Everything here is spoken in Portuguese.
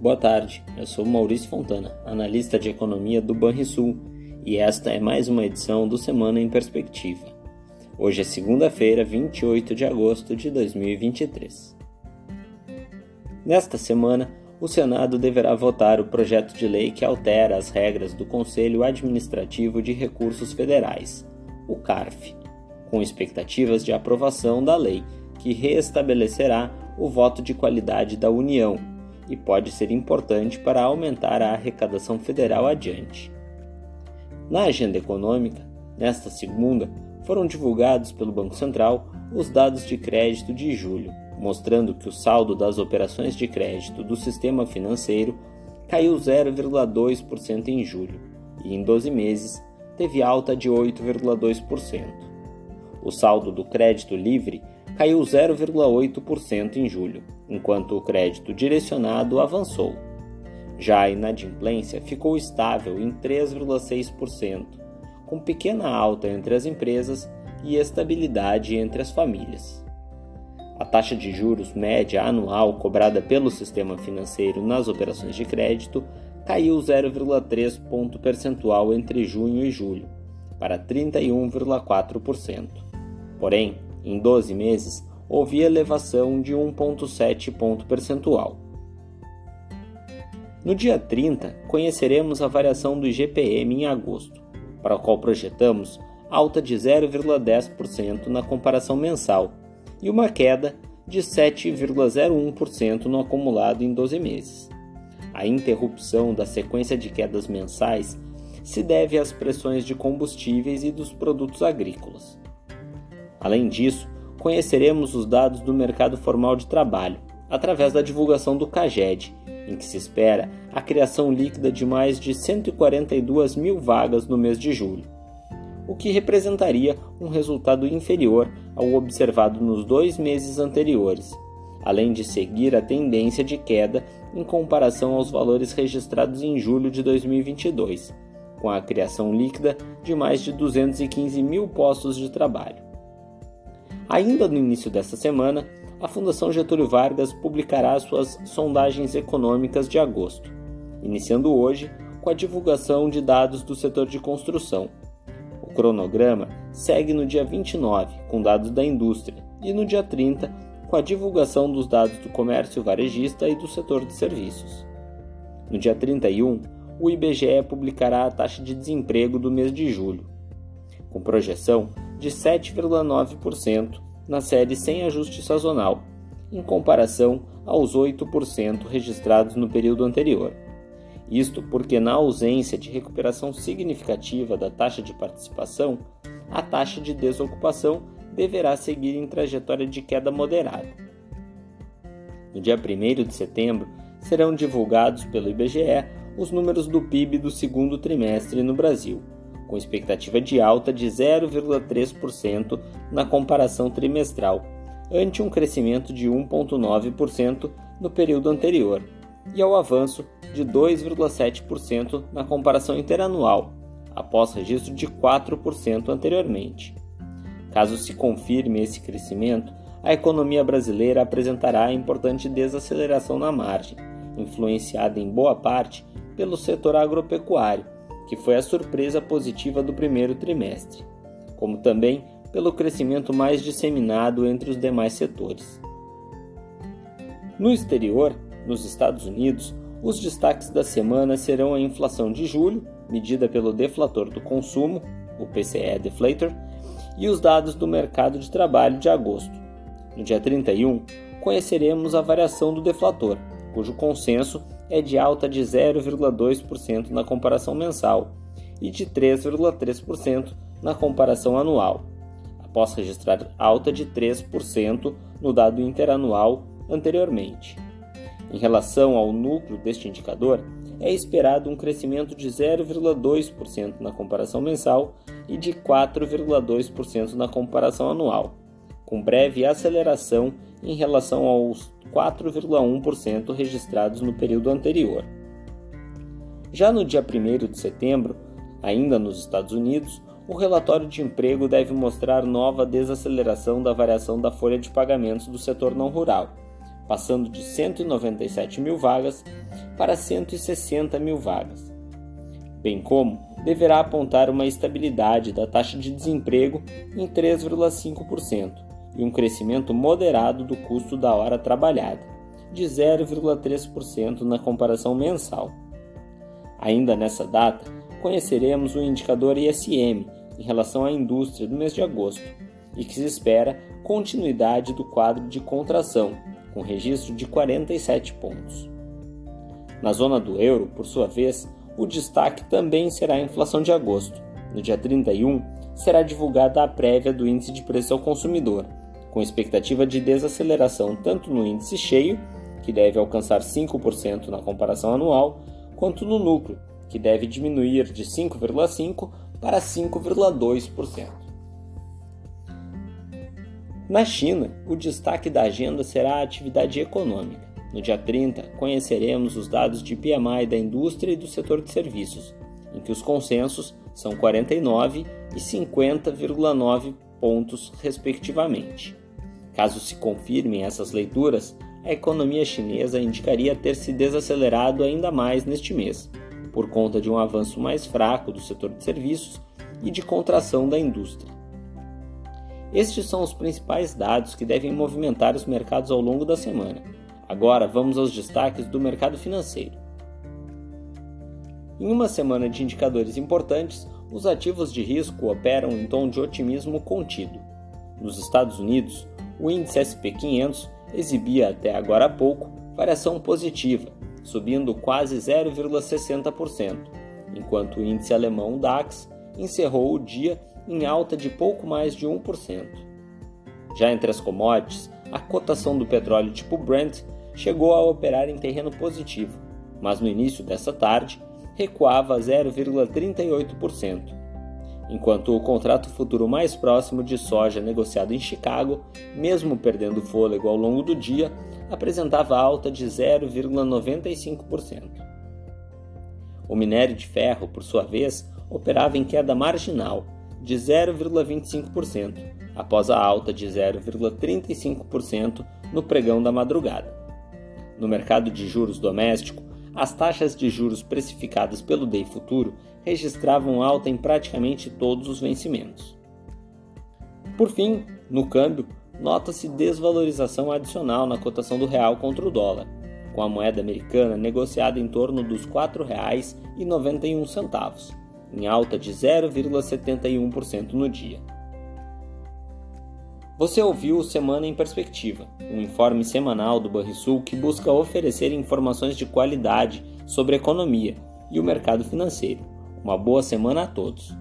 Boa tarde, eu sou Maurício Fontana, analista de economia do Banrisul, e esta é mais uma edição do Semana em Perspectiva. Hoje é segunda-feira, 28 de agosto de 2023. Nesta semana, o Senado deverá votar o projeto de lei que altera as regras do Conselho Administrativo de Recursos Federais, o CARF, com expectativas de aprovação da lei que reestabelecerá o voto de qualidade da União e pode ser importante para aumentar a arrecadação federal adiante. Na agenda econômica, nesta segunda, foram divulgados pelo Banco Central os dados de crédito de julho, mostrando que o saldo das operações de crédito do sistema financeiro caiu 0,2% em julho e em 12 meses teve alta de 8,2%. O saldo do crédito livre caiu 0,8% em julho, enquanto o crédito direcionado avançou. Já a inadimplência ficou estável em 3,6%, com pequena alta entre as empresas e estabilidade entre as famílias. A taxa de juros média anual cobrada pelo sistema financeiro nas operações de crédito caiu 0,3 ponto percentual entre junho e julho, para 31,4%. Porém, em 12 meses, houve elevação de 1,7 ponto percentual. No dia 30, conheceremos a variação do IGPM em agosto, para a qual projetamos alta de 0,10% na comparação mensal e uma queda de 7,01% no acumulado em 12 meses. A interrupção da sequência de quedas mensais se deve às pressões de combustíveis e dos produtos agrícolas. Além disso, conheceremos os dados do mercado formal de trabalho, através da divulgação do CAGED, em que se espera a criação líquida de mais de 142 mil vagas no mês de julho, o que representaria um resultado inferior ao observado nos dois meses anteriores, além de seguir a tendência de queda em comparação aos valores registrados em julho de 2022, com a criação líquida de mais de 215 mil postos de trabalho. Ainda no início desta semana, a Fundação Getúlio Vargas publicará suas sondagens econômicas de agosto, iniciando hoje com a divulgação de dados do setor de construção. O cronograma segue no dia 29, com dados da indústria, e no dia 30, com a divulgação dos dados do comércio varejista e do setor de serviços. No dia 31, o IBGE publicará a taxa de desemprego do mês de julho, com projeção de 7,9% na série sem ajuste sazonal, em comparação aos 8% registrados no período anterior. Isto porque, na ausência de recuperação significativa da taxa de participação, a taxa de desocupação deverá seguir em trajetória de queda moderada. No dia 1 de setembro, serão divulgados pelo IBGE os números do PIB do segundo trimestre no Brasil com expectativa de alta de 0,3% na comparação trimestral, ante um crescimento de 1,9% no período anterior, e ao avanço de 2,7% na comparação interanual, após registro de 4% anteriormente. Caso se confirme esse crescimento, a economia brasileira apresentará importante desaceleração na margem, influenciada em boa parte pelo setor agropecuário, que foi a surpresa positiva do primeiro trimestre, como também pelo crescimento mais disseminado entre os demais setores. No exterior, nos Estados Unidos, os destaques da semana serão a inflação de julho, medida pelo deflator do consumo, o PCE Deflator, e os dados do mercado de trabalho de agosto. No dia 31, conheceremos a variação do deflator, cujo consenso é de alta de 0,2% na comparação mensal e de 3,3% na comparação anual, após registrar alta de 3% no dado interanual anteriormente. Em relação ao núcleo deste indicador, é esperado um crescimento de 0,2% na comparação mensal e de 4,2% na comparação anual, com breve aceleração em relação aos 4,1% registrados no período anterior. Já no dia 1 de setembro, ainda nos Estados Unidos, o relatório de emprego deve mostrar nova desaceleração da variação da folha de pagamentos do setor não rural, passando de 197 mil vagas para 160 mil vagas. Bem como deverá apontar uma estabilidade da taxa de desemprego em 3,5% e um crescimento moderado do custo da hora trabalhada, de 0,3% na comparação mensal. Ainda nessa data, conheceremos o indicador ISM em relação à indústria do mês de agosto e que se espera continuidade do quadro de contração, com registro de 47 pontos. Na zona do euro, por sua vez, o destaque também será a inflação de agosto. No dia 31, será divulgada a prévia do índice de preço ao consumidor, com expectativa de desaceleração tanto no índice cheio, que deve alcançar 5% na comparação anual, quanto no núcleo, que deve diminuir de 5,5% para 5,2%. Na China, o destaque da agenda será a atividade econômica. No dia 30, conheceremos os dados de PMI da indústria e do setor de serviços, em que os consensos são 49 e 50,9 pontos, respectivamente. Caso se confirmem essas leituras, a economia chinesa indicaria ter se desacelerado ainda mais neste mês, por conta de um avanço mais fraco do setor de serviços e de contração da indústria. Estes são os principais dados que devem movimentar os mercados ao longo da semana. Agora vamos aos destaques do mercado financeiro. Em uma semana de indicadores importantes, os ativos de risco operam em tom de otimismo contido. Nos Estados Unidos, o índice SP 500 exibia até agora há pouco variação positiva, subindo quase 0,60%, enquanto o índice alemão DAX encerrou o dia em alta de pouco mais de 1%. Já entre as commodities, a cotação do petróleo tipo Brent chegou a operar em terreno positivo, mas no início dessa tarde recuava 0,38%, enquanto o contrato futuro mais próximo de soja negociado em Chicago, mesmo perdendo fôlego ao longo do dia, apresentava alta de 0,95%. O minério de ferro, por sua vez, operava em queda marginal de 0,25%, após a alta de 0,35% no pregão da madrugada. No mercado de juros doméstico, as taxas de juros precificadas pelo DEI futuro registravam alta em praticamente todos os vencimentos. Por fim, no câmbio, nota-se desvalorização adicional na cotação do real contra o dólar, com a moeda americana negociada em torno dos R$ 4,91, em alta de 0,71% no dia. Você ouviu o Semana em Perspectiva, um informe semanal do Banrisul que busca oferecer informações de qualidade sobre economia e o mercado financeiro. Uma boa semana a todos!